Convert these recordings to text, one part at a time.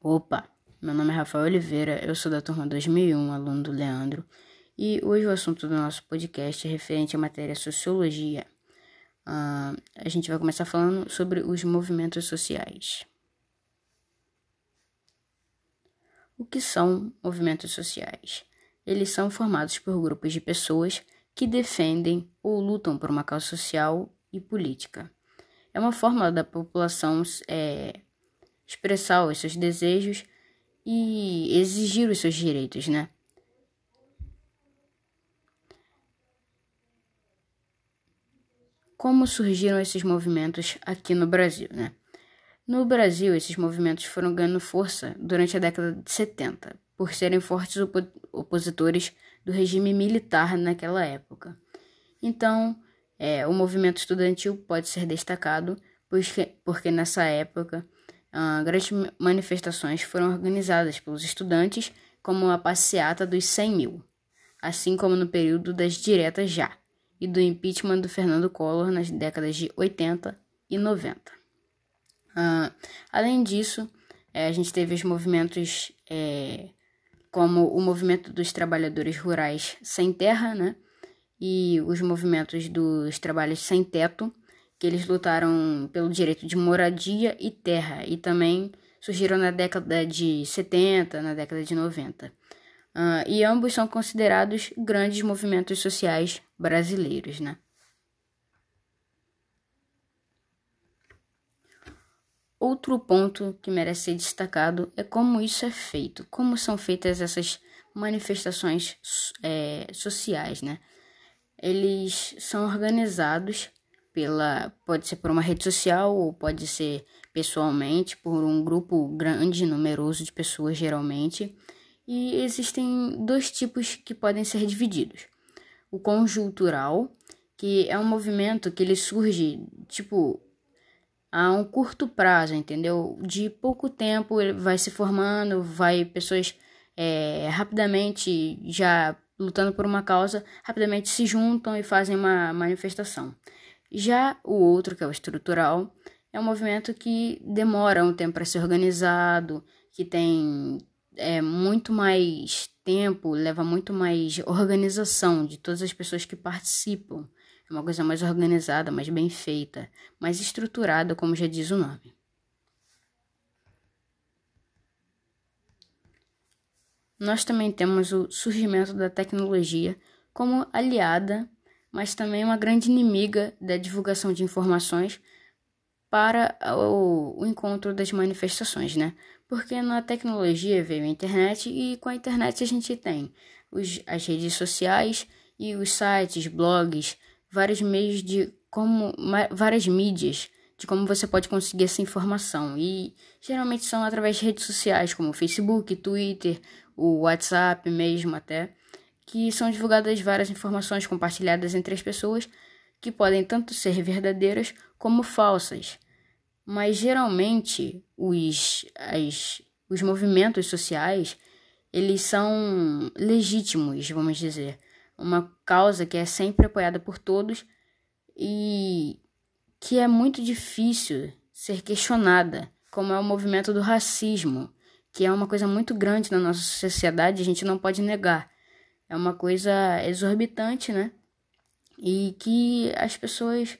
Opa, meu nome é Rafael Oliveira, eu sou da turma 2001, aluno do Leandro, e hoje o assunto do nosso podcast é referente à matéria Sociologia. Uh, a gente vai começar falando sobre os movimentos sociais. O que são movimentos sociais? Eles são formados por grupos de pessoas que defendem ou lutam por uma causa social e política. É uma forma da população é, expressar os seus desejos e exigir os seus direitos, né? Como surgiram esses movimentos aqui no Brasil, né? No Brasil, esses movimentos foram ganhando força durante a década de 70, por serem fortes opositores do regime militar naquela época. Então, é, o movimento estudantil pode ser destacado, porque, porque nessa época Uh, grandes manifestações foram organizadas pelos estudantes, como a passeata dos 100 mil, assim como no período das diretas já e do impeachment do Fernando Collor nas décadas de 80 e 90. Uh, ah, além disso, é, a gente teve os movimentos é, como o movimento dos trabalhadores rurais sem terra, né? E os movimentos dos trabalhos sem teto, que eles lutaram pelo direito de moradia e terra e também surgiram na década de 70, na década de 90. Uh, ah, e ambos são considerados grandes movimentos sociais brasileiros, né? Outro ponto que merece ser destacado é como isso é feito, como são feitas essas manifestações é, sociais, né? Eles são organizados pela pode ser por uma rede social ou pode ser pessoalmente por um grupo grande, numeroso de pessoas geralmente. E existem dois tipos que podem ser divididos. O conjuntural, que é um movimento que ele surge tipo a um curto prazo, entendeu? De pouco tempo ele vai se formando, vai pessoas é, rapidamente já lutando por uma causa, rapidamente se juntam e fazem uma manifestação. Já o outro, que é o estrutural, é um movimento que demora um tempo para ser organizado, que tem é, muito mais tempo, leva muito mais organização de todas as pessoas que participam. É uma coisa mais organizada, mais bem feita, mais estruturada, como já diz o nome. Nós também temos o surgimento da tecnologia como aliada mas também uma grande inimiga da divulgação de informações para o, o, encontro das manifestações, né? Porque na tecnologia veio a internet e com a internet a gente tem os, as redes sociais e os sites, blogs, vários meios de como várias mídias de como você pode conseguir essa informação e geralmente são através de redes sociais como Facebook, Twitter, o WhatsApp mesmo até que são divulgadas várias informações compartilhadas entre as pessoas que podem tanto ser verdadeiras como falsas. Mas geralmente os, as, os movimentos sociais eles são legítimos, vamos dizer. Uma causa que é sempre apoiada por todos e que é muito difícil ser questionada, como é o movimento do racismo, que é uma coisa muito grande na nossa sociedade, a gente não pode negar é uma coisa exorbitante, né? E que as pessoas.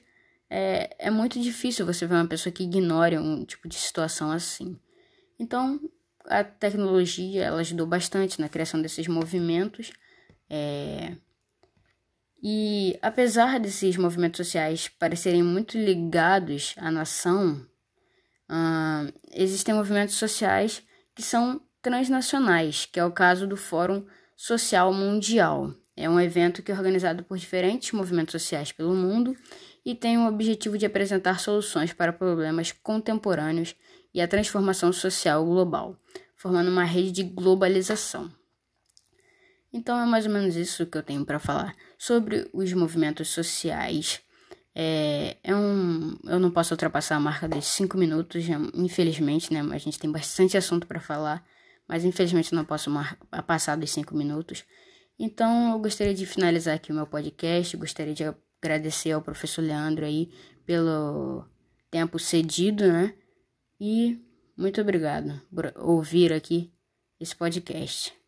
É, é muito difícil você ver uma pessoa que ignore um tipo de situação assim. Então, a tecnologia ela ajudou bastante na criação desses movimentos. É... E apesar desses movimentos sociais parecerem muito ligados à nação, uh, existem movimentos sociais que são transnacionais, que é o caso do Fórum Social Mundial. É um evento que é organizado por diferentes movimentos sociais pelo mundo e tem o objetivo de apresentar soluções para problemas contemporâneos e a transformação social global, formando uma rede de globalização. Então é mais ou menos isso que eu tenho para falar sobre os movimentos sociais. É, é, um, eu não posso ultrapassar a marca dos cinco minutos, infelizmente, né? A gente tem bastante assunto para falar mas infelizmente não posso passar dos cinco minutos. Então eu gostaria de finalizar aqui o meu podcast, gostaria de agradecer ao professor Leandro aí pelo tempo cedido, né? E Muito obrigado por ouvir aqui esse podcast.